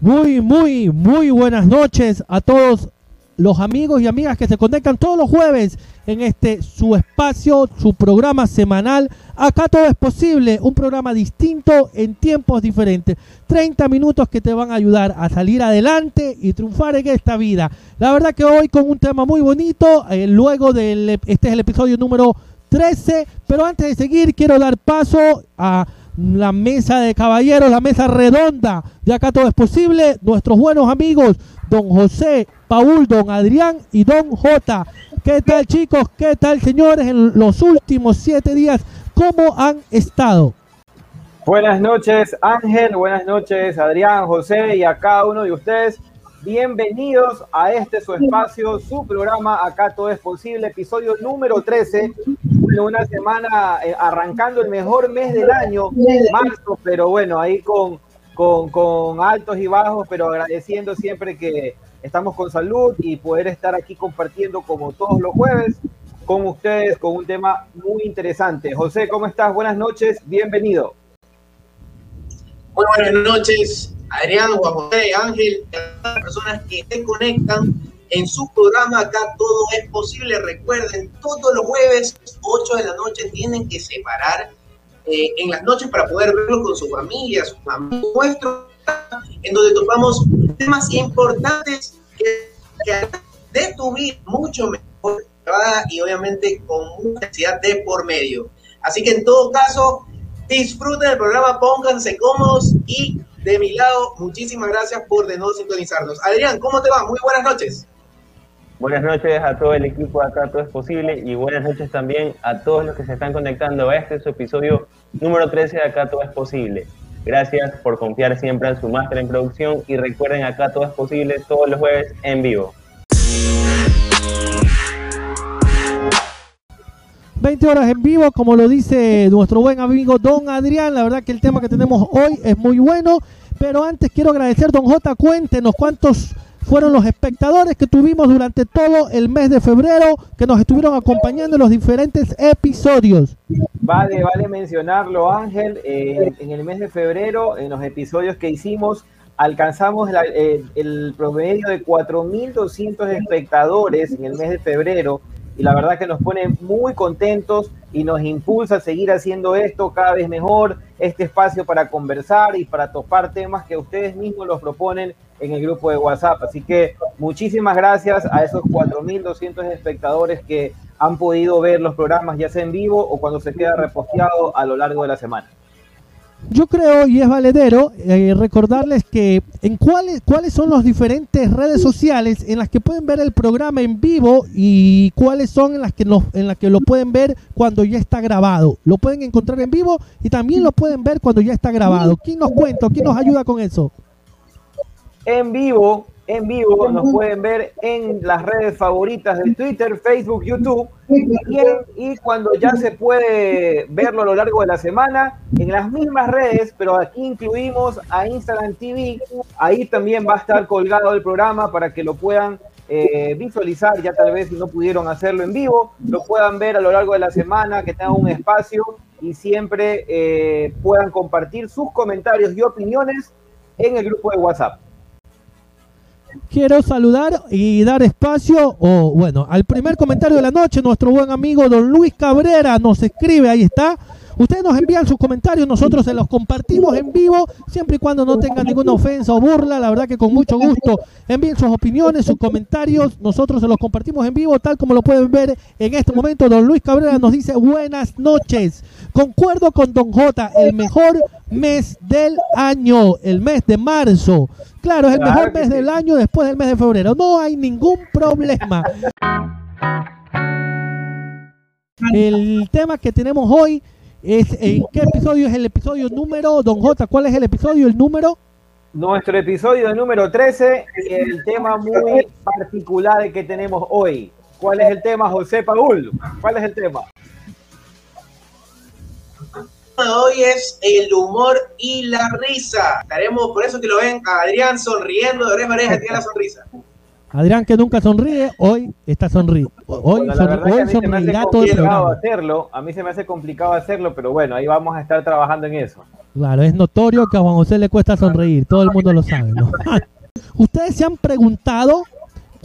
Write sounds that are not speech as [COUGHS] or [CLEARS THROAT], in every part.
Muy, muy, muy buenas noches a todos los amigos y amigas que se conectan todos los jueves en este su espacio, su programa semanal. Acá todo es posible, un programa distinto en tiempos diferentes. 30 minutos que te van a ayudar a salir adelante y triunfar en esta vida. La verdad que hoy con un tema muy bonito, eh, luego del este es el episodio número 13, pero antes de seguir quiero dar paso a la mesa de caballeros, la mesa redonda de acá todo es posible, nuestros buenos amigos, don José, Paul, don Adrián y don J. ¿Qué tal chicos? ¿Qué tal señores? En los últimos siete días, ¿cómo han estado? Buenas noches Ángel, buenas noches Adrián, José y a cada uno de ustedes. Bienvenidos a este su espacio, su programa Acá Todo es Posible, episodio número 13. Una semana eh, arrancando el mejor mes del año, marzo, pero bueno, ahí con, con, con altos y bajos, pero agradeciendo siempre que estamos con salud y poder estar aquí compartiendo como todos los jueves con ustedes con un tema muy interesante. José, ¿cómo estás? Buenas noches, bienvenido. Muy buenas noches, Adrián, Juan José, Ángel, las personas que se conectan en su programa Acá Todo es Posible. Recuerden, todos los jueves, 8 de la noche, tienen que separar eh, en las noches para poder verlo con su familia, sus amigos nuestros, en donde topamos temas importantes que, que de tu vida mucho mejor y obviamente con mucha necesidad de por medio. Así que en todo caso, disfruten el programa, pónganse cómodos y de mi lado, muchísimas gracias por de nuevo sintonizarnos. Adrián, ¿cómo te va? Muy buenas noches. Buenas noches a todo el equipo de Acá Todo es Posible y buenas noches también a todos los que se están conectando a este episodio número 13 de Acá Todo es Posible. Gracias por confiar siempre en su máster en producción y recuerden Acá Todo es Posible todos los jueves en vivo. 20 horas en vivo, como lo dice nuestro buen amigo Don Adrián. La verdad que el tema que tenemos hoy es muy bueno. Pero antes quiero agradecer, Don J, cuéntenos cuántos fueron los espectadores que tuvimos durante todo el mes de febrero que nos estuvieron acompañando en los diferentes episodios. Vale, vale mencionarlo, Ángel. Eh, en el mes de febrero, en los episodios que hicimos, alcanzamos eh, el promedio de 4.200 espectadores en el mes de febrero y la verdad que nos pone muy contentos y nos impulsa a seguir haciendo esto cada vez mejor, este espacio para conversar y para topar temas que ustedes mismos los proponen en el grupo de WhatsApp. Así que muchísimas gracias a esos 4.200 espectadores que han podido ver los programas ya sea en vivo o cuando se queda reposteado a lo largo de la semana. Yo creo, y es valedero, eh, recordarles que en cuáles, cuáles son las diferentes redes sociales en las que pueden ver el programa en vivo y cuáles son en las que, en las que lo pueden ver cuando ya está grabado. Lo pueden encontrar en vivo y también lo pueden ver cuando ya está grabado. ¿Quién nos cuenta? ¿Quién nos ayuda con eso? En vivo en vivo, nos pueden ver en las redes favoritas de Twitter, Facebook, YouTube y, cuando ya se puede verlo a lo largo de la semana en las mismas redes, pero aquí incluimos a Instagram TV, ahí también va a estar colgado el programa para que lo puedan eh, visualizar, ya tal vez si no pudieron hacerlo en vivo, lo puedan ver a lo largo de la semana, que tengan un espacio y siempre eh, puedan compartir sus comentarios y opiniones en el grupo de WhatsApp quiero saludar y dar espacio, o bueno, al primer comentario de la noche, nuestro buen amigo don Luis Cabrera nos escribe, ahí está. Ustedes nos envían sus comentarios, nosotros se los compartimos en vivo, siempre y cuando no tengan ninguna ofensa o burla, la verdad que con mucho gusto envíen sus opiniones, sus comentarios, nosotros se los compartimos en vivo, tal como lo pueden ver en este momento. Don Luis Cabrera nos dice buenas noches, concuerdo con Don J, el mejor mes del año, el mes de marzo. Claro, es el mejor mes del año después del mes de febrero. No hay ningún problema. [LAUGHS] El tema que tenemos hoy es en qué episodio es el episodio número, don J, ¿cuál es el episodio, el número? Nuestro episodio número 13 y el tema muy particular que tenemos hoy. ¿Cuál es el tema, José Paul? ¿Cuál es el tema? hoy es el humor y la risa. Estaremos, por eso que lo ven a Adrián sonriendo, de oreja a tiene la sonrisa. Adrián que nunca sonríe, hoy está sonriendo. Hoy, Bueno, que hoy todo el programa. hacerlo, a mí se me hace complicado hacerlo, pero bueno, ahí vamos a estar trabajando en eso. Claro, es notorio que a Juan José le cuesta sonreír, todo el mundo lo sabe, ¿no? [LAUGHS] Ustedes se han preguntado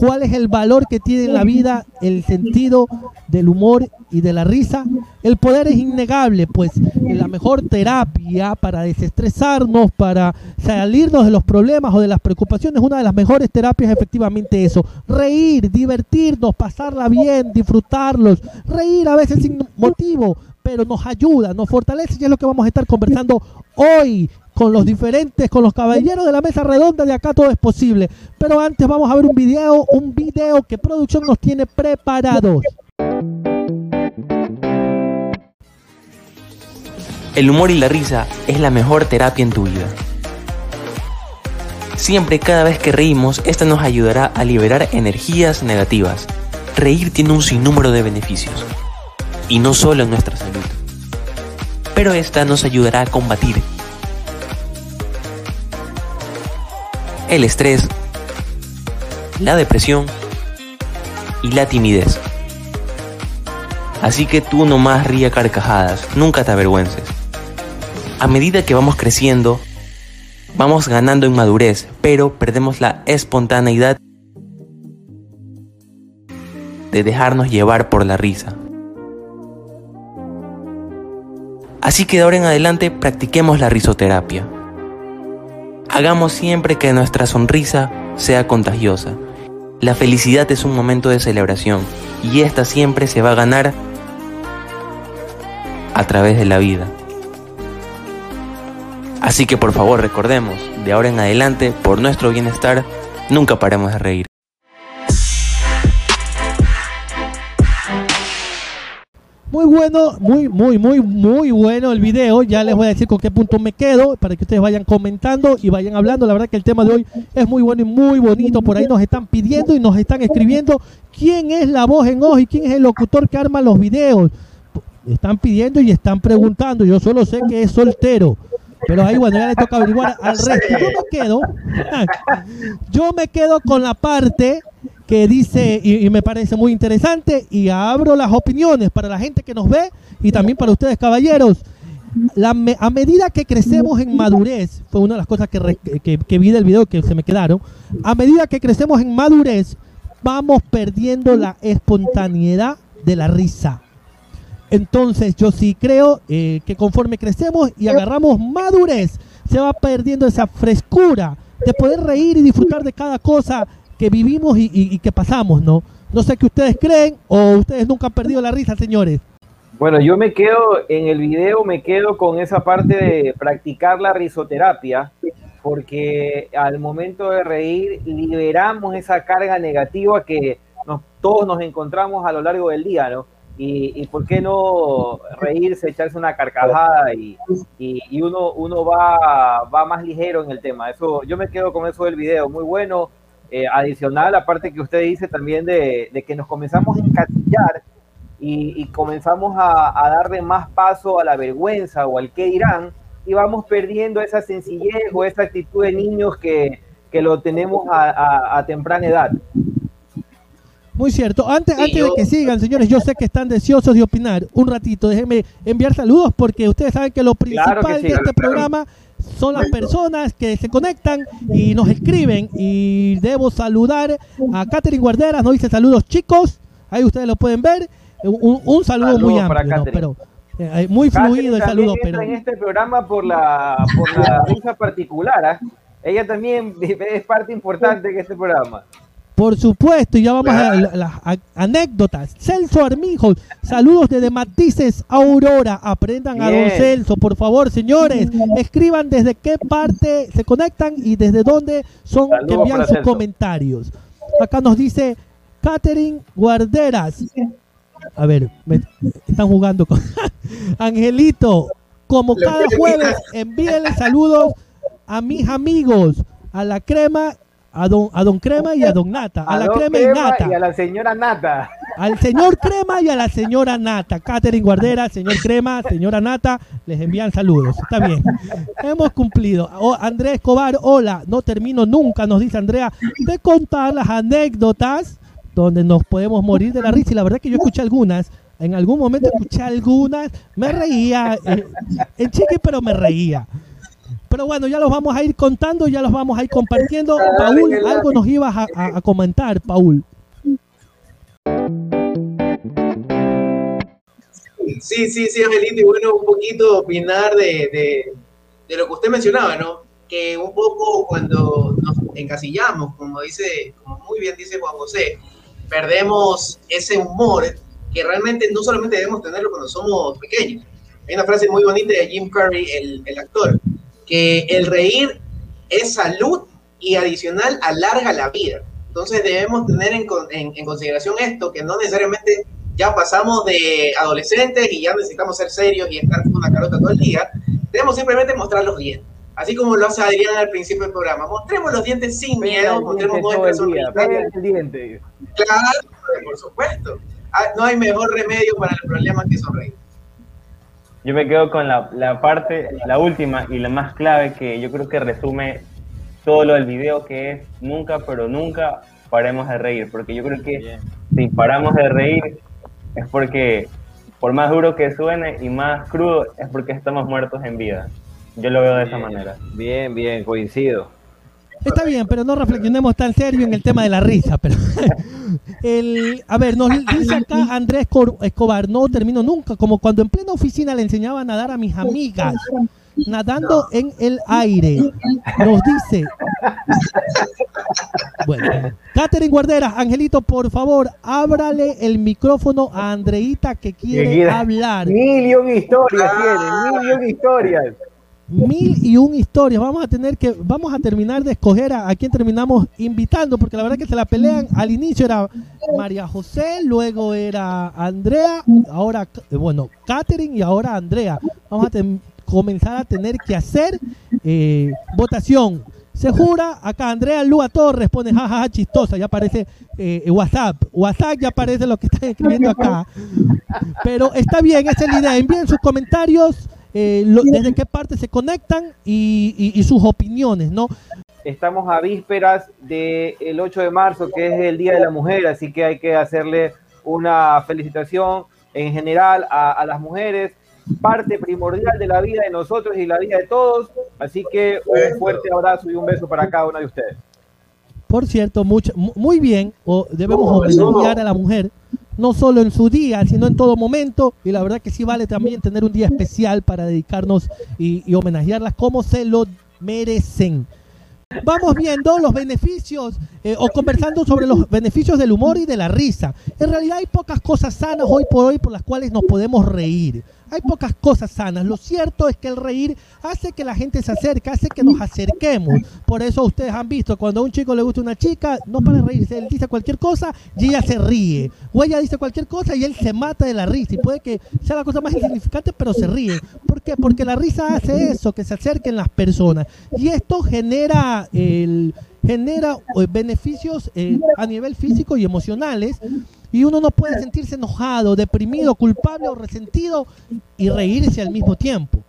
cuál es el valor que tiene en la vida el sentido del humor y de la risa. El poder es innegable, pues la mejor terapia para desestresarnos, para salirnos de los problemas o de las preocupaciones, una de las mejores terapias es efectivamente eso, reír, divertirnos, pasarla bien, disfrutarlos, reír a veces sin motivo, pero nos ayuda, nos fortalece y es lo que vamos a estar conversando hoy con los diferentes, con los caballeros de la mesa redonda de acá todo es posible. Pero antes vamos a ver un video, un video que producción nos tiene preparados. El humor y la risa es la mejor terapia en tu vida. Siempre cada vez que reímos, esta nos ayudará a liberar energías negativas. Reír tiene un sinnúmero de beneficios, y no solo en nuestra salud. Pero esta nos ayudará a combatir el estrés, la depresión y la timidez. Así que tú nomás ríe a carcajadas, nunca te avergüences. A medida que vamos creciendo, vamos ganando en madurez, pero perdemos la espontaneidad de dejarnos llevar por la risa. Así que de ahora en adelante practiquemos la risoterapia. Hagamos siempre que nuestra sonrisa sea contagiosa. La felicidad es un momento de celebración y esta siempre se va a ganar a través de la vida. Así que por favor recordemos, de ahora en adelante, por nuestro bienestar, nunca paremos de reír. Muy bueno, muy, muy, muy, muy bueno el video. Ya les voy a decir con qué punto me quedo para que ustedes vayan comentando y vayan hablando. La verdad que el tema de hoy es muy bueno y muy bonito. Por ahí nos están pidiendo y nos están escribiendo quién es la voz en ojo y quién es el locutor que arma los videos. Están pidiendo y están preguntando. Yo solo sé que es soltero. Pero ahí, bueno, ya le toca averiguar al resto. Yo me quedo, [LAUGHS] yo me quedo con la parte que dice, y, y me parece muy interesante, y abro las opiniones para la gente que nos ve y también para ustedes, caballeros. La me- a medida que crecemos en madurez, fue una de las cosas que, re- que- que vi del video que se me quedaron, a medida que crecemos en madurez, vamos perdiendo la espontaneidad de la risa. Entonces yo sí creo eh, que conforme crecemos y agarramos madurez, se va perdiendo esa frescura de poder reír y disfrutar de cada cosa que vivimos y, y- y que pasamos, ¿no? No sé qué ustedes creen o ustedes nunca han perdido la risa, señores. Bueno, yo me quedo en el video, me quedo con esa parte de practicar la risoterapia, porque al momento de reír liberamos esa carga negativa que nos- todos nos encontramos a lo largo del día, ¿no? Y, y por qué no reírse, echarse una carcajada y, y- y uno, uno va, va más ligero en el tema. Eso, yo me quedo con eso del video, muy bueno. Eh, adicional, aparte que usted dice también de, de que nos comenzamos a encasillar y, y comenzamos a, a darle más paso a la vergüenza o al qué dirán y vamos perdiendo esa sencillez o esa actitud de niños que, que lo tenemos a, a- a temprana edad. Muy cierto. Antes, Sí, antes de que sigan, señores, yo sé que están deseosos de opinar. Un ratito, déjenme enviar saludos porque ustedes saben que lo principal Claro que sí, de este claro. programa son las personas que se conectan y nos escriben. Y debo saludar a Catherine Guarderas, nos dice saludos chicos. Ahí ustedes lo pueden ver. Un, un saludo muy amplio, ¿no? Pero eh, muy Catherine fluido el saludo, pero en este programa por la, por la risa particular. ¿ah? Ella también es parte importante de este programa. Por supuesto, y ya vamos a la- las anécdotas. Celso Armijos, saludos desde Matices Aurora. Aprendan a don. Celso, por favor, señores. Escriban desde qué parte se conectan y desde dónde son que Saludos envían sus Celso. comentarios. Acá nos dice Catherine Guarderas. A ver, me están jugando con [LAUGHS] Angelito. Como cada jueves, envíenle saludos a mis amigos, a la crema, a don, a don Crema y a don Nata, a, la Don crema y Crema Nata, y a la señora Nata. al señor Crema y a la señora Nata, Catherine Guardera, señor Crema, señora Nata, les envían saludos, está bien, hemos cumplido. O- Andrés Escobar, hola, no termino nunca, nos dice Andrea, de contar las anécdotas donde nos podemos morir de la risa. Y la verdad que yo escuché algunas, en algún momento escuché algunas, me reía, eh, en chiqui, pero me reía. Pero bueno, ya los vamos a ir contando, ya los vamos a ir compartiendo. Paul, algo nos ibas a, a- a comentar, Paul. Sí, sí, sí, Angelito, y bueno, un poquito opinar de, de, de lo que usted mencionaba, ¿no? Que un poco cuando nos encasillamos, como dice, como muy bien dice Juan José, perdemos ese humor que realmente no solamente debemos tenerlo cuando somos pequeños. Hay una frase muy bonita de Jim Carrey, el, el actor, que el reír es salud y adicional alarga la vida. Entonces debemos tener en, en- en consideración esto, que no necesariamente ya pasamos de adolescentes y ya necesitamos ser serios y estar con una carota todo el día. Debemos simplemente mostrar los dientes. Así como lo hace Adrián al principio del programa. Mostremos los dientes sin miedo, mostremos nuestra sonrisa. Claro, por supuesto. Ah, No hay mejor remedio para el problema que sonreír. Yo me quedo con la, la parte, la última y la más clave que yo creo que resume todo lo del video, que es nunca, pero nunca paremos de reír, porque yo creo que si paramos de reír es porque, por más duro que suene y más crudo, es porque estamos muertos en vida. Yo lo veo de esa manera. Bien, bien, coincido. Está bien, pero no reflexionemos tan serio en el tema de la risa. Pero [LAUGHS] el, a ver, nos dice [COUGHS] acá Andrés Cor- Escobar, no termino nunca, como cuando en plena oficina le enseñaba a nadar a mis amigas, nadando en el aire. Nos dice. Bueno, Catherine Guarderas, Angelito, por favor, ábrale el micrófono a Andreita que quiere quiere- hablar. Mil y un historias tiene, mil y un historias. Mil y un historias. Vamos a tener que, vamos a terminar de escoger a, a quién terminamos invitando, porque la verdad que se la pelean. Al inicio era María José, luego era Andrea, ahora, eh, bueno, Catherine y ahora Andrea. Vamos a comenzar a tener que hacer eh, votación. Se jura, acá Andrea Lua Torres pone jajaja chistosa, ya aparece eh, WhatsApp. WhatsApp ya aparece lo que están escribiendo acá. Pero está bien, esa es la idea. Envíen sus comentarios, eh, lo- desde qué parte se conectan y, y- y sus opiniones, ¿no? Estamos a vísperas del 8 de marzo, que es el Día de la Mujer, así que hay que hacerle una felicitación en general a, a las mujeres, parte primordial de la vida de nosotros y la vida de todos. Así que un fuerte abrazo y un beso para cada una de ustedes. Por cierto, mucho, mu- muy bien, o debemos homenajear a la mujer, no solo en su día, sino en todo momento, y la verdad que sí vale también tener un día especial para dedicarnos y, y homenajearlas como se lo merecen. Vamos viendo los beneficios eh, o conversando sobre los beneficios del humor y de la risa. En realidad hay pocas cosas sanas hoy por hoy por las cuales nos podemos reír. Hay pocas cosas sanas. Lo cierto es que el reír hace que la gente se acerque, hace que nos acerquemos. Por eso ustedes han visto, cuando a un chico le gusta una chica, no para reírse, él dice cualquier cosa y ella se ríe. O ella dice cualquier cosa y él se mata de la risa. Y puede que sea la cosa más insignificante, pero se ríe. ¿Por qué? Porque la risa hace eso, que se acerquen las personas. Y esto genera el genera eh, beneficios eh, a nivel físico y emocionales y uno no puede sentirse enojado, deprimido, culpable o resentido y reírse al mismo tiempo.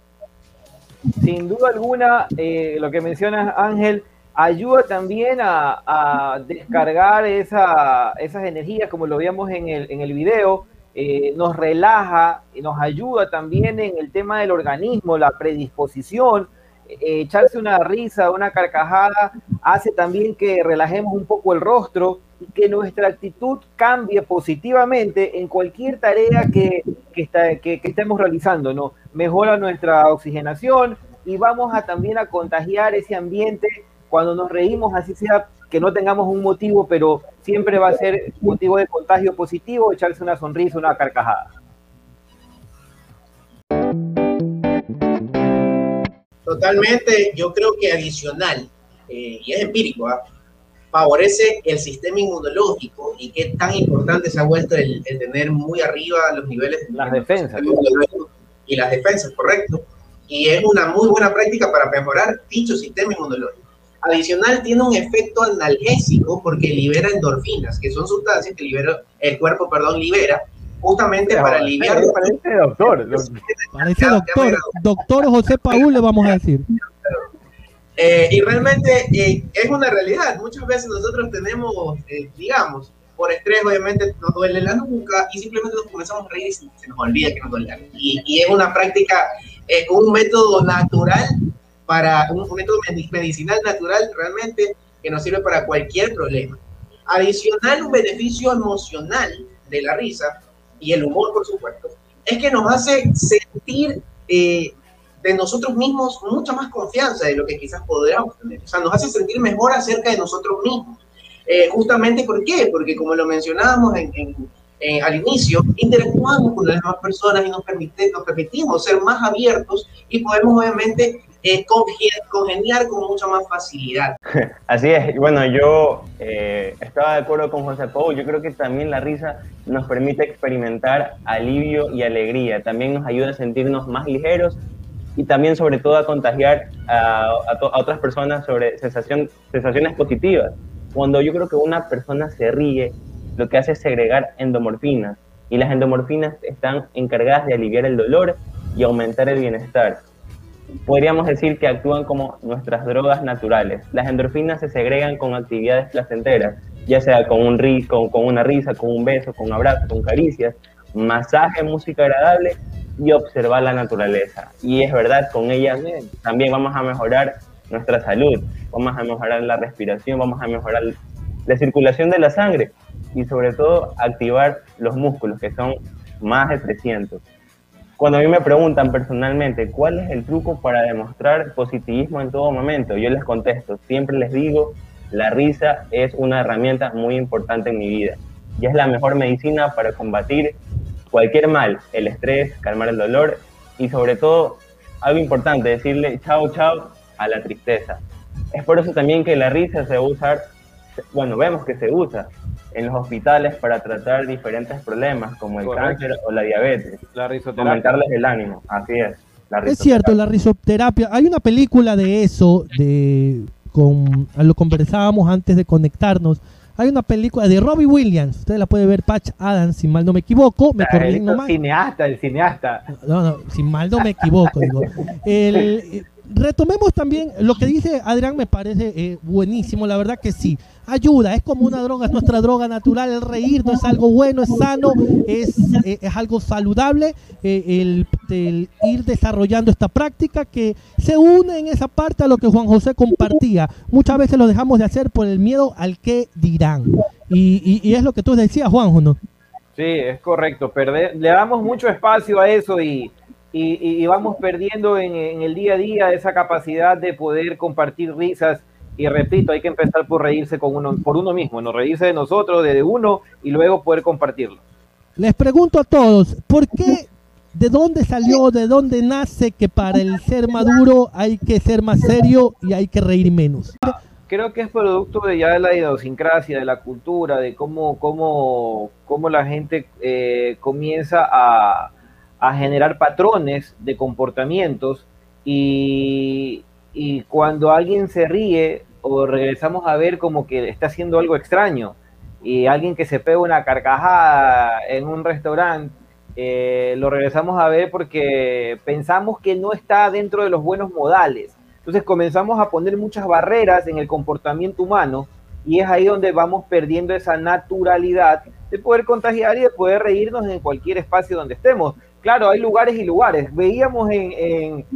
Sin duda alguna, eh, lo que mencionas Ángel, ayuda también a, a descargar esa- esas energías, como lo veíamos en el, en el video, eh, nos relaja, y nos ayuda también en el tema del organismo, la predisposición, eh, echarse una risa, una carcajada, hace también que relajemos un poco el rostro que nuestra actitud cambie positivamente en cualquier tarea que, que, está- que- que estemos realizando, ¿no? Mejora nuestra oxigenación y vamos a también a contagiar ese ambiente cuando nos reímos, así sea que no tengamos un motivo, pero siempre va a ser motivo de contagio positivo, echarse una sonrisa, una carcajada. Totalmente, yo creo que adicional, eh, y es empírico, ¿ah? Favorece el sistema inmunológico y qué tan importante se ha vuelto el, el tener muy arriba los niveles de Las defensas. y las defensas, correcto. Y es una muy buena práctica para mejorar dicho sistema inmunológico. Adicional, tiene un efecto analgésico porque libera endorfinas, que son sustancias que libera, el cuerpo, perdón, libera justamente para aliviar Parece doctor. [LAUGHS] Parece doctor, doctor José Paul le vamos a decir. Eh, y realmente eh, es una realidad. Muchas veces nosotros tenemos, eh, digamos, por estrés obviamente nos duele la nuca y simplemente nos comenzamos a reír y se nos olvida que nos duele y, y es una práctica, es un método natural para, un, un método medicinal natural realmente que nos sirve para cualquier problema. Adicional, un beneficio emocional de la risa y el humor, por supuesto, es que nos hace sentir eh, de nosotros mismos mucha más confianza de lo que quizás podríamos tener. O sea, nos hace sentir mejor acerca de nosotros mismos. Eh, justamente, ¿por qué? Porque como lo mencionábamos en, en, al inicio, interactuamos con las demás personas y nos, permite, nos permitimos ser más abiertos y podemos obviamente eh, congeniar con mucha más facilidad. [LAUGHS] Así es, bueno, yo eh, estaba de acuerdo con José Paul, yo creo que también la risa nos permite experimentar alivio y alegría, también nos ayuda a sentirnos más ligeros y también sobre todo a contagiar a, a, otras personas sobre sensación, sensaciones positivas. Cuando yo creo que una persona se ríe, lo que hace es segregar endomorfinas y las endomorfinas están encargadas de aliviar el dolor y aumentar el bienestar podríamos decir que actúan como nuestras drogas naturales. Las endorfinas se segregan con actividades placenteras, ya sea con, un ri con, con una risa, con un beso, con un abrazo, con caricias, masaje, música agradable y observar la naturaleza. Y es verdad, con ellas también vamos a mejorar nuestra salud, vamos a mejorar la respiración, vamos a mejorar la circulación de la sangre y sobre todo activar los músculos que son más de 300. Cuando a mí me preguntan personalmente cuál es el truco para demostrar positivismo en todo momento, yo les contesto, siempre les digo, la risa es una herramienta muy importante en mi vida y es la mejor medicina para combatir cualquier mal, el estrés, calmar el dolor y sobre todo, algo importante, decirle chao, chao a la tristeza. Es por eso también que la risa se usa, bueno, vemos que se usa en los hospitales para tratar diferentes problemas como el cáncer o la diabetes. La risoterapia. Aumentarles el ánimo, así es. es cierto, la risoterapia. Hay una película de eso, de con lo conversábamos antes de conectarnos. Hay una película de Robbie Williams, usted la puede ver, Patch Adams, si mal no me equivoco. Me el cineasta, el cineasta. No, no, si mal no me equivoco. digo. [LAUGHS] El, retomemos también lo que dice Adrián, me parece eh, buenísimo, la verdad que sí. Ayuda, es como una droga, es nuestra droga natural, el reír no es algo bueno, es sano, es, eh, es algo saludable, eh, el, el, ir desarrollando esta práctica que se une en esa parte a lo que Juan José compartía. Muchas veces lo dejamos de hacer por el miedo al que dirán. Y, y, es lo que tú decías, Juanjo, ¿no? Sí, es correcto. Perder, le damos mucho espacio a eso y y, y vamos perdiendo en, en, el día a día esa capacidad de poder compartir risas. Y repito, hay que empezar por reírse con uno, por uno mismo, no reírse de nosotros, de uno y luego poder compartirlo. Les pregunto a todos, ¿por qué, de dónde salió, de dónde nace que para el ser maduro hay que ser más serio y hay que reír menos? Creo que es producto de ya de la idiosincrasia, de la cultura, de cómo, cómo, cómo la gente eh, comienza a, a generar patrones de comportamientos y, y, cuando alguien se ríe o regresamos a ver como que está haciendo algo extraño y alguien que se pega una carcajada en un restaurante, eh, lo regresamos a ver porque pensamos que no está dentro de los buenos modales. Entonces comenzamos a poner muchas barreras en el comportamiento humano y es ahí donde vamos perdiendo esa naturalidad de poder contagiar y de poder reírnos en cualquier espacio donde estemos claro, hay lugares y lugares. Veíamos en,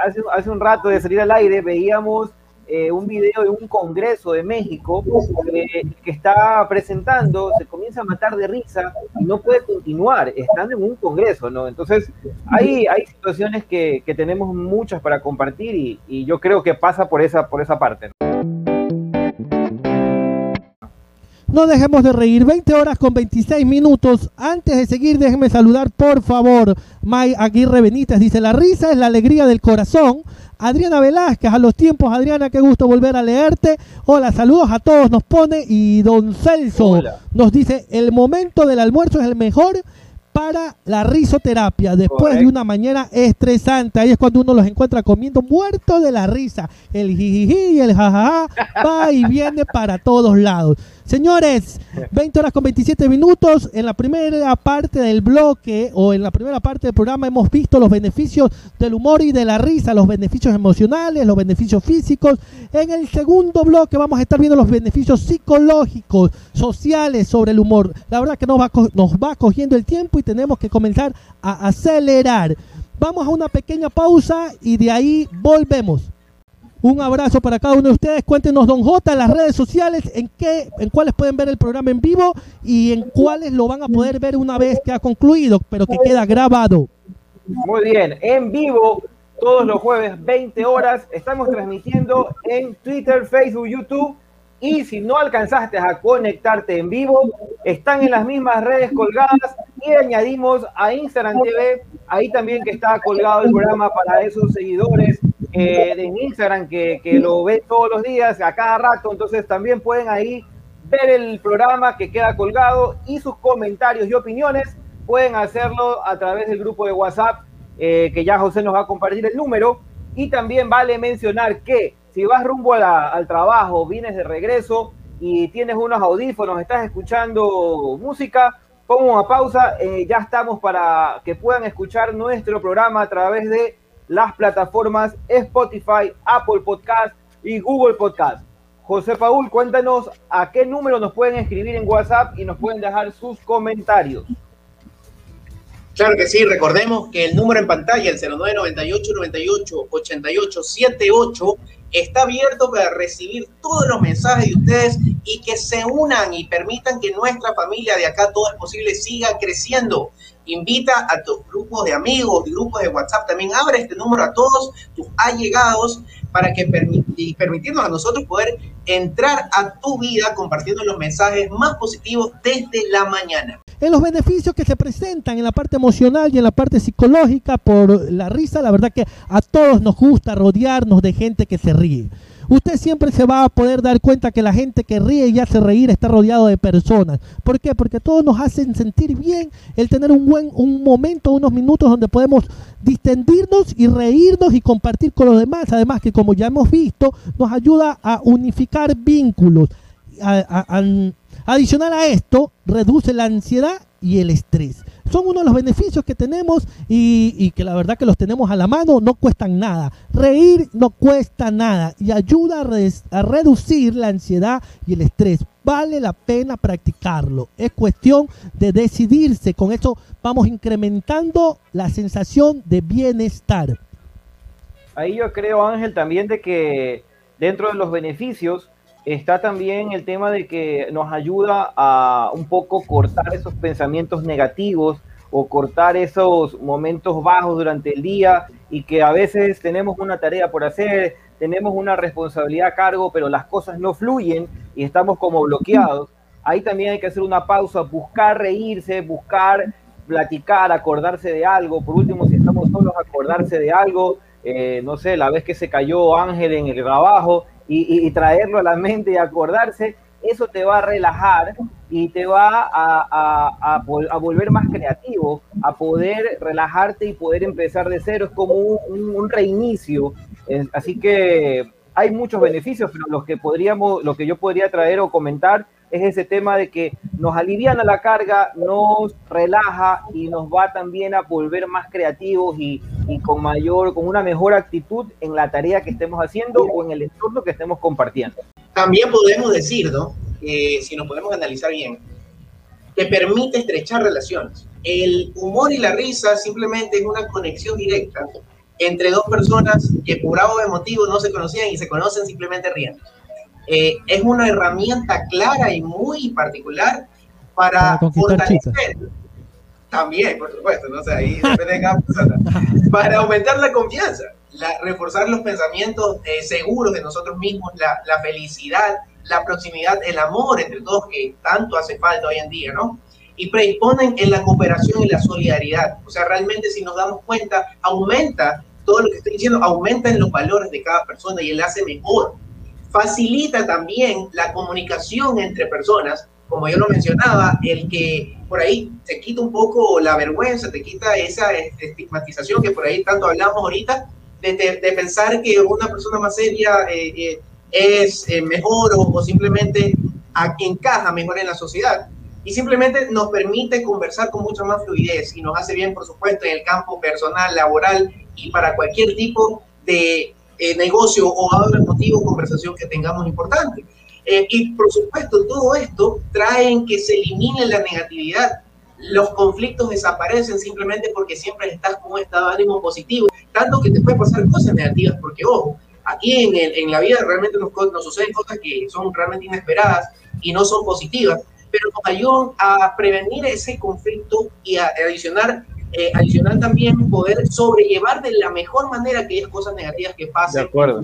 hace, hace, un rato de salir al aire, veíamos eh, un video de un congreso de México eh, que está presentando, se comienza a matar de risa y no puede continuar estando en un congreso, ¿no? Entonces, hay, hay situaciones que, que tenemos muchas para compartir y, y, yo creo que pasa por esa, por esa parte. ¿no? No dejemos de reír. 20 horas con 26 minutos. Antes de seguir, déjenme saludar, por favor. May Aguirre Benítez dice: La risa es la alegría del corazón. Adriana Velázquez, a los tiempos, Adriana, qué gusto volver a leerte. Hola, saludos a todos, nos pone. Y don Celso Hola. nos dice: El momento del almuerzo es el mejor para la risoterapia después Correcto. de una mañana estresante. Ahí es cuando uno los encuentra comiendo muertos de la risa. El jijiji y el jajaja va y viene para todos lados. Señores, [LAUGHS] 20 horas con 27 minutos. En la primera parte del bloque o en la primera parte del programa hemos visto los beneficios del humor y de la risa, los beneficios emocionales, los beneficios físicos. En el segundo bloque vamos a estar viendo los beneficios psicológicos, sociales sobre el humor. La verdad que nos va, nos va cogiendo el tiempo y tenemos que comenzar a acelerar. Vamos a una pequeña pausa y de ahí volvemos. Un abrazo para cada uno de ustedes. Cuéntenos, don J, las redes sociales, en qué, en cuáles pueden ver el programa en vivo y en cuáles lo van a poder ver una vez que ha concluido, pero que queda grabado. Muy bien, en vivo todos los jueves 20 horas estamos transmitiendo en Twitter, Facebook, YouTube y si no alcanzaste a conectarte en vivo, están en las mismas redes colgadas y añadimos a Instagram TV, ahí también que está colgado el programa para esos seguidores eh, de Instagram que, que lo ven todos los días, a cada rato, entonces también pueden ahí ver el programa que queda colgado y sus comentarios y opiniones. Pueden hacerlo a través del grupo de WhatsApp eh, que ya José nos va a compartir el número. Y también vale mencionar que si vas rumbo al trabajo, vienes de regreso y tienes unos audífonos, estás escuchando música, pongo una pausa, eh, ya estamos para que puedan escuchar nuestro programa a través de las plataformas Spotify, Apple Podcast y Google Podcast. José Paul, cuéntanos a qué número nos pueden escribir en WhatsApp y nos pueden dejar sus comentarios. Claro que sí, recordemos que el número en pantalla, el 0998 98 88 78, está abierto para recibir todos los mensajes de ustedes y que se unan y permitan que nuestra familia de acá todo es posible siga creciendo. Invita a tus grupos de amigos, grupos de WhatsApp, también abre este número a todos tus allegados para que permitirnos a nosotros poder entrar a tu vida compartiendo los mensajes más positivos desde la mañana. En los beneficios que se presentan en la parte emocional y en la parte psicológica por la risa, la verdad que a todos nos gusta rodearnos de gente que se ríe. Usted siempre se va a poder dar cuenta que la gente que ríe y hace reír está rodeado de personas. ¿Por qué? Porque todos nos hacen sentir bien el tener un buen un momento, unos minutos donde podemos distendirnos y reírnos y compartir con los demás. Además que como ya hemos visto, nos ayuda a unificar vínculos. Adicional a esto, reduce la ansiedad y el estrés son uno de los beneficios que tenemos y, que la verdad que los tenemos a la mano, no cuestan nada. Reír no cuesta nada y ayuda a, a reducir la ansiedad y el estrés. Vale la pena practicarlo. Es cuestión de decidirse. Con eso vamos incrementando la sensación de bienestar. Ahí yo creo, Ángel, también de que dentro de los beneficios está también el tema de que nos ayuda a un poco cortar esos pensamientos negativos o cortar esos momentos bajos durante el día y que a veces tenemos una tarea por hacer, tenemos una responsabilidad a cargo, pero las cosas no fluyen y estamos como bloqueados. Ahí también hay que hacer una pausa, buscar reírse, buscar platicar, acordarse de algo. Por último, si estamos solos, acordarse de algo. Eh, no sé, la vez que se cayó Ángel en el trabajo y, traerlo a la mente y acordarse, eso te va a relajar y te va a, volver más creativo, a poder relajarte y poder empezar de cero. Es como un, reinicio. Así que hay muchos beneficios, pero los que podríamos, lo que yo podría traer o comentar es ese tema de que nos aliviana la carga, nos relaja y nos va también a volver más creativos y, con mayor, con una mejor actitud en la tarea que estemos haciendo o en el entorno que estemos compartiendo. También podemos decir, ¿no? si nos podemos analizar bien, que permite estrechar relaciones. El humor y la risa simplemente es una conexión directa entre dos personas que por algo de motivo no se conocían y se conocen simplemente riendo. Eh, es una herramienta clara y muy particular para, fortalecer. También, por supuesto, no sé, ahí [LAUGHS] Para aumentar la confianza, reforzar los pensamientos eh, seguros de nosotros mismos, la, la felicidad, la proximidad, el amor entre todos que tanto hace falta hoy en día, ¿no? y predisponen en la cooperación y la solidaridad. O sea, realmente si nos damos cuenta, aumenta todo lo que estoy diciendo, aumenta en los valores de cada persona y él hace mejor facilita también la comunicación entre personas, como yo lo mencionaba, el que por ahí te quita un poco la vergüenza, te quita esa estigmatización que por ahí tanto hablamos ahorita, de, de, pensar que una persona más seria eh, eh, es eh, mejor o, simplemente encaja mejor en la sociedad. Y simplemente nos permite conversar con mucha más fluidez y nos hace bien, por supuesto, en el campo personal, laboral y para cualquier tipo de eh, negocio o otro motivo, conversación que tengamos importante. Eh, y por supuesto, todo esto trae que se elimine la negatividad. Los conflictos desaparecen simplemente porque siempre estás con un estado de ánimo positivo, tanto que te puede pasar cosas negativas, porque ojo, aquí en, en la vida realmente nos, nos suceden cosas que son realmente inesperadas y no son positivas, pero nos ayudan a prevenir ese conflicto y a adicionar eh, adicional también poder sobrellevar de la mejor manera aquellas cosas negativas que pasan de acuerdo,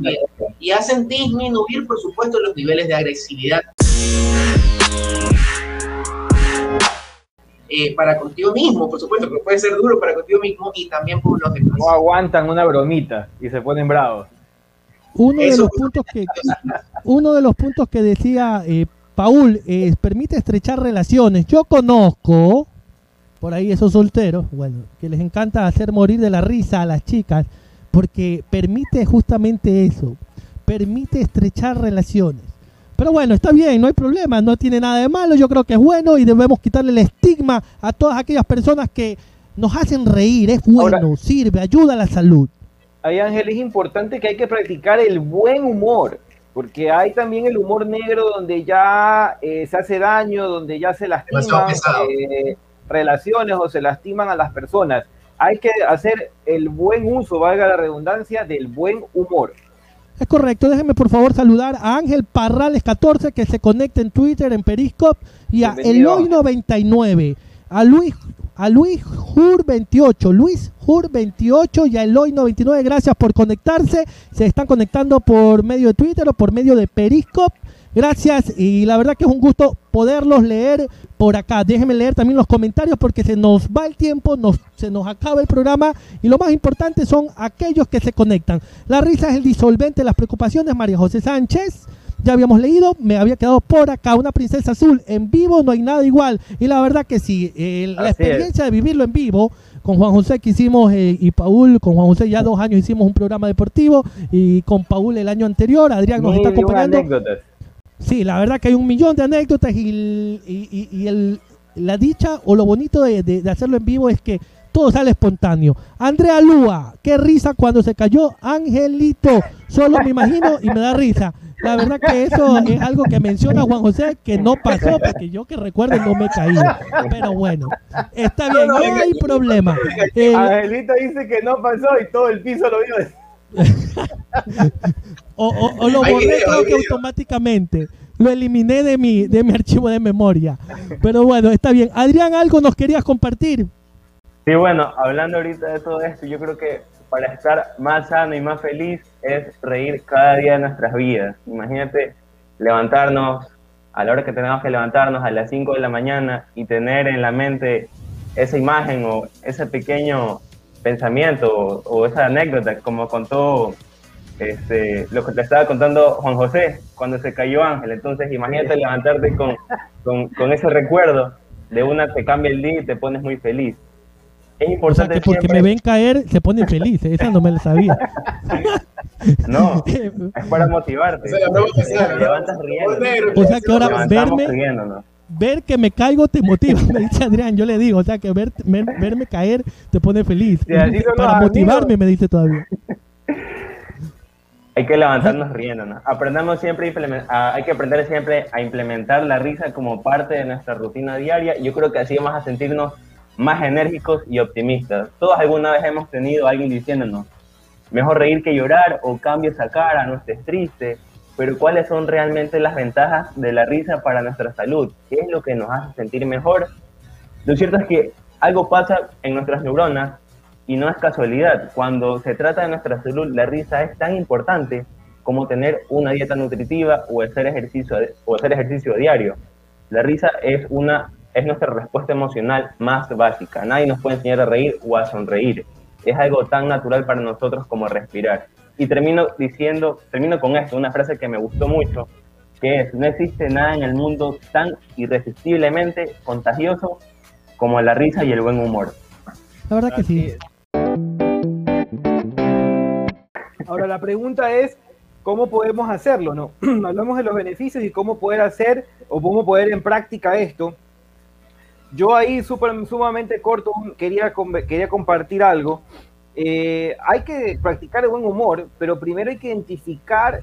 y hacen disminuir, por supuesto, los niveles de agresividad. Eh, para contigo mismo, por supuesto, que puede ser duro para contigo mismo y también por los demás. No aguantan una bromita y se ponen bravos. Uno de los puntos que [LAUGHS] uno de los puntos que decía eh, Paul es permite estrechar relaciones. Yo conozco por ahí esos solteros, bueno, que les encanta hacer morir de la risa a las chicas, porque permite justamente eso, permite estrechar relaciones. Pero bueno, está bien, no hay problema, no tiene nada de malo, yo creo que es bueno y debemos quitarle el estigma a todas aquellas personas que nos hacen reír, es bueno, sirve, ayuda a la salud. Ahí Ángel, es importante que hay que practicar el buen humor, porque hay también el humor negro donde ya eh, se hace daño, donde ya se lastima, eh, relaciones o se lastiman a las personas. Hay que hacer el buen uso, valga la redundancia, del buen humor. Es correcto, déjenme por favor saludar a Ángel Parrales 14 que se conecta en Twitter, en Periscope y a Eloy99, a Luis a Luis Jur 28, Luis Jur 28 y a Eloy99, gracias por conectarse. Se están conectando por medio de Twitter o por medio de Periscope. Gracias y la verdad que es un gusto poderlos leer por acá. Déjenme leer también los comentarios porque se nos va el tiempo, nos, se nos acaba el programa y lo más importante son aquellos que se conectan. La risa es el disolvente de las preocupaciones, María José Sánchez. Ya habíamos leído, me había quedado por acá una princesa azul en vivo, no hay nada igual. Y la verdad que sí, eh, la experiencia de vivirlo en vivo con Juan José que hicimos eh, y Paul, con Juan José ya dos años hicimos un programa deportivo y con Paul el año anterior, Adrián nos está acompañando. Sí, la verdad que hay un millón de anécdotas y, y, el, la dicha o lo bonito de, hacerlo en vivo es que todo sale espontáneo. Andrea Lúa, qué risa cuando se cayó Angelito. Solo me imagino y me da risa. La verdad que eso es algo que menciona Juan José que no pasó, porque yo que recuerdo no me caí. Pero bueno, está bien, no, hay problema. Angelito dice que no pasó y todo el piso lo vio. [LAUGHS] o, lo borré creo que automáticamente. Lo eliminé de mi, de mi [LAUGHS] archivo de memoria. Pero bueno, está bien. Adrián, ¿algo nos querías compartir? Sí, bueno, hablando ahorita de todo esto, yo creo que para estar más sano y más feliz es reír cada día de nuestras vidas. Imagínate levantarnos a la hora que tenemos que levantarnos a las 5 de la mañana y tener en la mente esa imagen o ese pequeño pensamiento o, esa anécdota, como contó este, lo que te estaba contando Juan José cuando se cayó Ángel. Entonces, imagínate levantarte con, con, ese recuerdo de una te cambia el día y te pones muy feliz. Es importante. porque me ven caer, se ponen felices. Esa no me la sabía. no, [LAUGHS] es para motivarte. O sea, que ahora verme ver que me caigo te motiva, [LAUGHS] me dice Adrián, yo le digo, o sea que ver, verme caer te pone feliz. Para motivarme, me dice todavía. Hay que levantarnos riendo, ¿no? Aprendamos siempre a, hay que aprender siempre a implementar la risa como parte de nuestra rutina diaria. Yo creo que así vamos a sentirnos más enérgicos y optimistas. Todos alguna vez hemos tenido a alguien diciéndonos, mejor reír que llorar o cambio esa cara, no estés triste pero cuáles son realmente las ventajas de la risa para nuestra salud, qué es lo que nos hace sentir mejor. Lo cierto es que algo pasa en nuestras neuronas y no es casualidad. Cuando se trata de nuestra salud, la risa es tan importante como tener una dieta nutritiva o hacer ejercicio, o hacer ejercicio diario. La risa es, una, es nuestra respuesta emocional más básica. Nadie nos puede enseñar a reír o a sonreír. Es algo tan natural para nosotros como respirar. Y termino diciendo, termino con esto, una frase que me gustó mucho, que es, no existe nada en el mundo tan irresistiblemente contagioso como la risa y el buen humor. La verdad que sí. Ahora la pregunta es, cómo podemos hacerlo, ¿no? [CLEARS THROAT] Hablamos de los beneficios y cómo poder hacer o cómo poder en práctica esto. Yo ahí super, sumamente corto quería, quería compartir algo. Eh, hay que practicar el buen humor, pero primero hay que identificar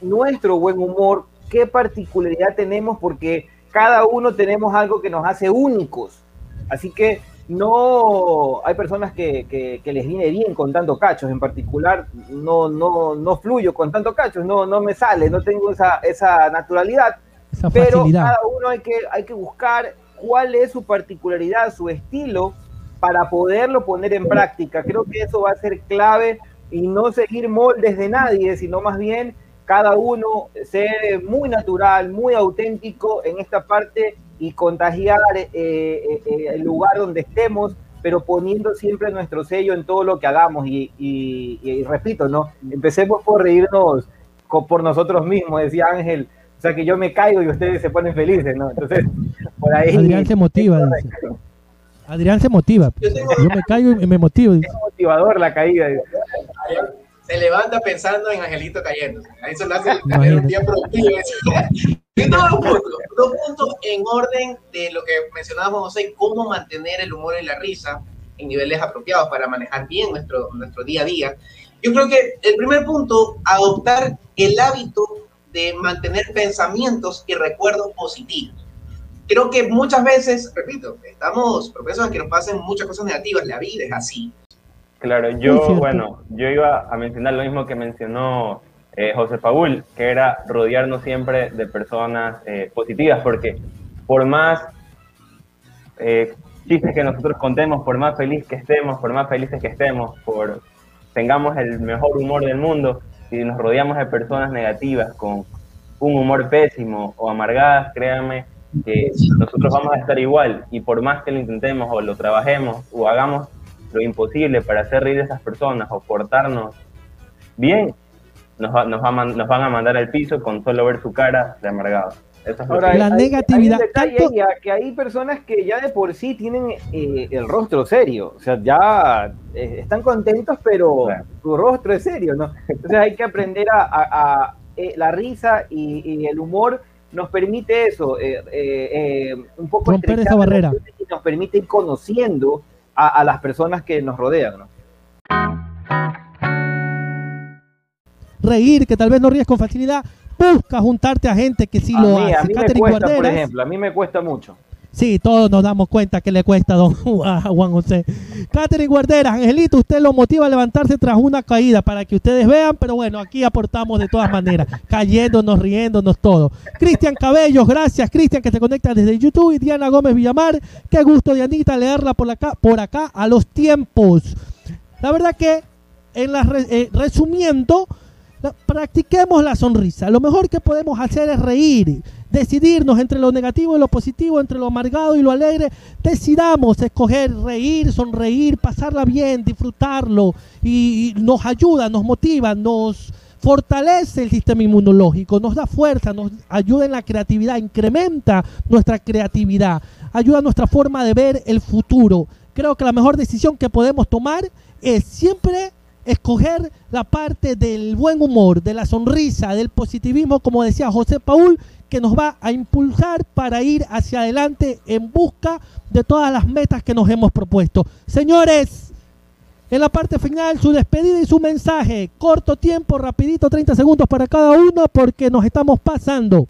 nuestro buen humor, qué particularidad tenemos, porque cada uno tenemos algo que nos hace únicos. Así que no hay personas que, que, les viene bien contando cachos, en particular no, no, no fluyo con tanto cachos, no, no me sale, no tengo esa, esa naturalidad, pero cada uno hay que, hay que buscar cuál es su particularidad, su estilo, para poderlo poner en práctica. Creo que eso va a ser clave y no seguir moldes de nadie, sino más bien cada uno ser muy natural, muy auténtico en esta parte y contagiar eh, eh, eh, el lugar donde estemos, pero poniendo siempre nuestro sello en todo lo que hagamos. Y, repito, ¿no? Empecemos por reírnos por nosotros mismos, decía Ángel. O sea, que yo me caigo y ustedes se ponen felices, ¿no? Entonces, por ahí... Adrián se motiva, Adrián se motiva. Yo, me caigo y me motivo. Es motivador la caída se levanta pensando en Angelito cayendo. Eso lo hace un día productivo. dos puntos, puntos en orden de lo que mencionábamos, José, cómo mantener el humor y la risa en niveles apropiados para manejar bien nuestro, nuestro día a día. Yo creo que el primer punto, adoptar el hábito de mantener pensamientos y recuerdos positivos. Creo que muchas veces, repito, estamos propensos a que nos pasen muchas cosas negativas, la vida es así. Claro, yo, bueno, yo iba a mencionar lo mismo que mencionó eh, José Paul, que era rodearnos siempre de personas eh, positivas, porque por más eh, chistes que nosotros contemos, por más feliz que estemos, por más felices que estemos, por tengamos el mejor humor del mundo, si nos rodeamos de personas negativas con un humor pésimo o amargadas, créanme que nosotros vamos a estar igual y por más que lo intentemos o lo trabajemos o hagamos lo imposible para hacer reír a esas personas o portarnos bien, nos, nos, van a mandar al piso con solo ver su cara de amargado. Ahora, la negatividad. que hay personas que ya de por sí tienen eh, el rostro serio, o sea, ya eh, están contentos, pero su rostro es serio, ¿no? Entonces hay que aprender a, eh, la risa y, el humor nos permite eso, un poco romper esa barrera. Y nos permite ir conociendo a, las personas que nos rodean. ¿no? Reír, que tal vez no ríes con facilidad, busca juntarte a gente que sí lo hace. A mí me cuesta, por ejemplo, a mí me cuesta mucho. Sí, todos nos damos cuenta que le cuesta a don [LAUGHS] Juan José. Catherine Guarderas, Angelito, usted lo motiva a levantarse tras una caída para que ustedes vean, pero bueno, aquí aportamos de todas maneras, cayéndonos, riéndonos todo. Cristian Cabellos, gracias Cristian que se conecta desde YouTube y Diana Gómez Villamar, qué gusto Dianita leerla por acá, por acá a los tiempos. La verdad que en la eh, resumiendo, practiquemos la sonrisa. Lo mejor que podemos hacer es reír decidirnos entre lo negativo y lo positivo, entre lo amargado y lo alegre, decidamos escoger reír, sonreír, pasarla bien, disfrutarlo y, nos ayuda, nos motiva, nos fortalece el sistema inmunológico, nos da fuerza, nos ayuda en la creatividad, incrementa nuestra creatividad, ayuda a nuestra forma de ver el futuro. Creo que la mejor decisión que podemos tomar es siempre escoger la parte del buen humor, de la sonrisa, del positivismo, como decía José Paul, que nos va a impulsar para ir hacia adelante en busca de todas las metas que nos hemos propuesto. Señores, en la parte final su despedida y su mensaje. Corto tiempo, rapidito, 30 segundos para cada uno porque nos estamos pasando.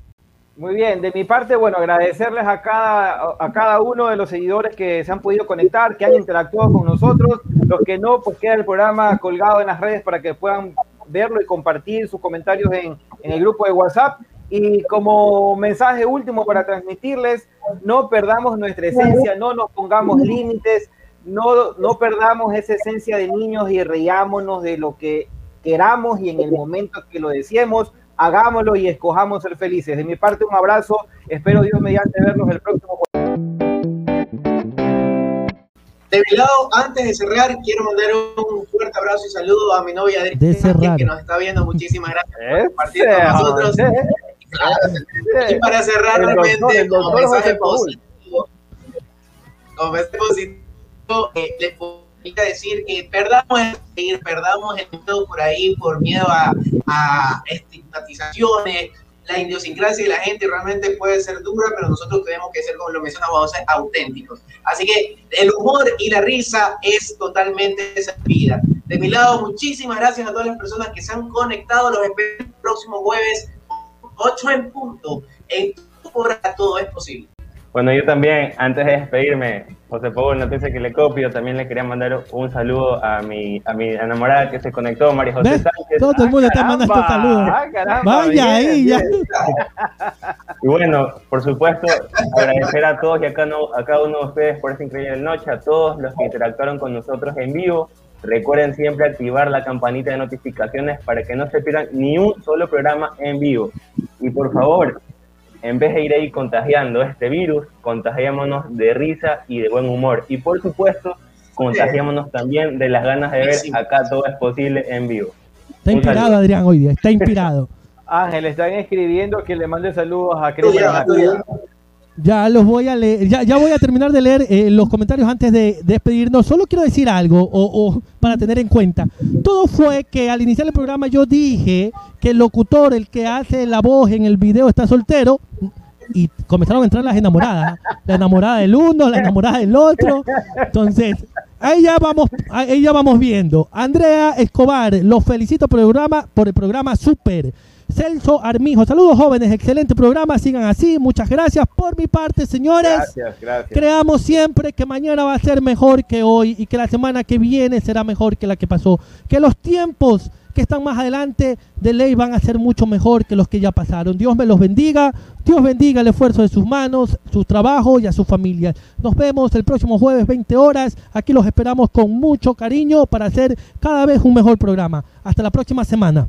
Muy bien, de mi parte, bueno, agradecerles a cada, a cada uno de los seguidores que se han podido conectar, que han interactuado con nosotros. Los que no, pues queda el programa colgado en las redes para que puedan verlo y compartir sus comentarios en, en el grupo de WhatsApp. Y como mensaje último para transmitirles, no perdamos nuestra esencia, no nos pongamos límites, no, no perdamos esa esencia de niños y reíámonos de lo que queramos y en el momento que lo deseemos, hagámoslo y escojamos ser felices. De mi parte, un abrazo. Espero Dios mediante vernos el próximo de mi lado, antes de cerrar, quiero mandar un fuerte abrazo y saludo a mi novia Adriana, que nos está viendo. Muchísimas gracias por compartir con nosotros. Y para cerrar realmente, como mensaje positivo, como mensaje positivo, eh, les decir que perdamos el perdamos el miedo por ahí, por miedo a, a estigmatizaciones, la idiosincrasia de la gente realmente puede ser dura, pero nosotros tenemos que ser, como lo mencionamos, auténticos. Así que el humor y la risa es totalmente servida. De mi lado, muchísimas gracias a todas las personas que se han conectado. Los espero el próximo jueves, 8 en punto. En tu programa todo es posible. Bueno, yo también, antes de despedirme, José Pablo, no piense que le copio, también le quería mandar un saludo a mi, a mi enamorada que se conectó, María José Sánchez. Todo el mundo está mandando saludos. Ah, Vaya ahí, ya. Y bueno, por supuesto, agradecer a todos y a cada, a cada uno de ustedes por esta increíble noche, a todos los que interactuaron con nosotros en vivo. Recuerden siempre activar la campanita de notificaciones para que no se pierdan ni un solo programa en vivo. Y por favor, en vez de ir ahí contagiando este virus, contagiémonos de risa y de buen humor. Y por supuesto, contagiémonos también de las ganas de ver acá todo es posible en vivo. Está inspirado Adrián hoy día, está inspirado. [LAUGHS] Ángel, están escribiendo que le mande saludos a Cristian. Ya los voy a leer, ya, voy a terminar de leer eh, los comentarios antes de, despedirnos. Solo quiero decir algo, o, para tener en cuenta. Todo fue que al iniciar el programa yo dije que el locutor, el que hace la voz en el video, está soltero. Y comenzaron a entrar las enamoradas. La enamorada del uno, la enamorada del otro. Entonces, ahí ya vamos, ahí ya vamos viendo. Andrea Escobar, los felicito por el programa, por el programa Super. Celso Armijo. Saludos jóvenes, excelente programa, sigan así. Muchas gracias por mi parte, señores. Gracias, gracias. Creamos siempre que mañana va a ser mejor que hoy y que la semana que viene será mejor que la que pasó. Que los tiempos que están más adelante de ley van a ser mucho mejor que los que ya pasaron. Dios me los bendiga. Dios bendiga el esfuerzo de sus manos, su trabajo y a su familia. Nos vemos el próximo jueves 20 horas. Aquí los esperamos con mucho cariño para hacer cada vez un mejor programa. Hasta la próxima semana.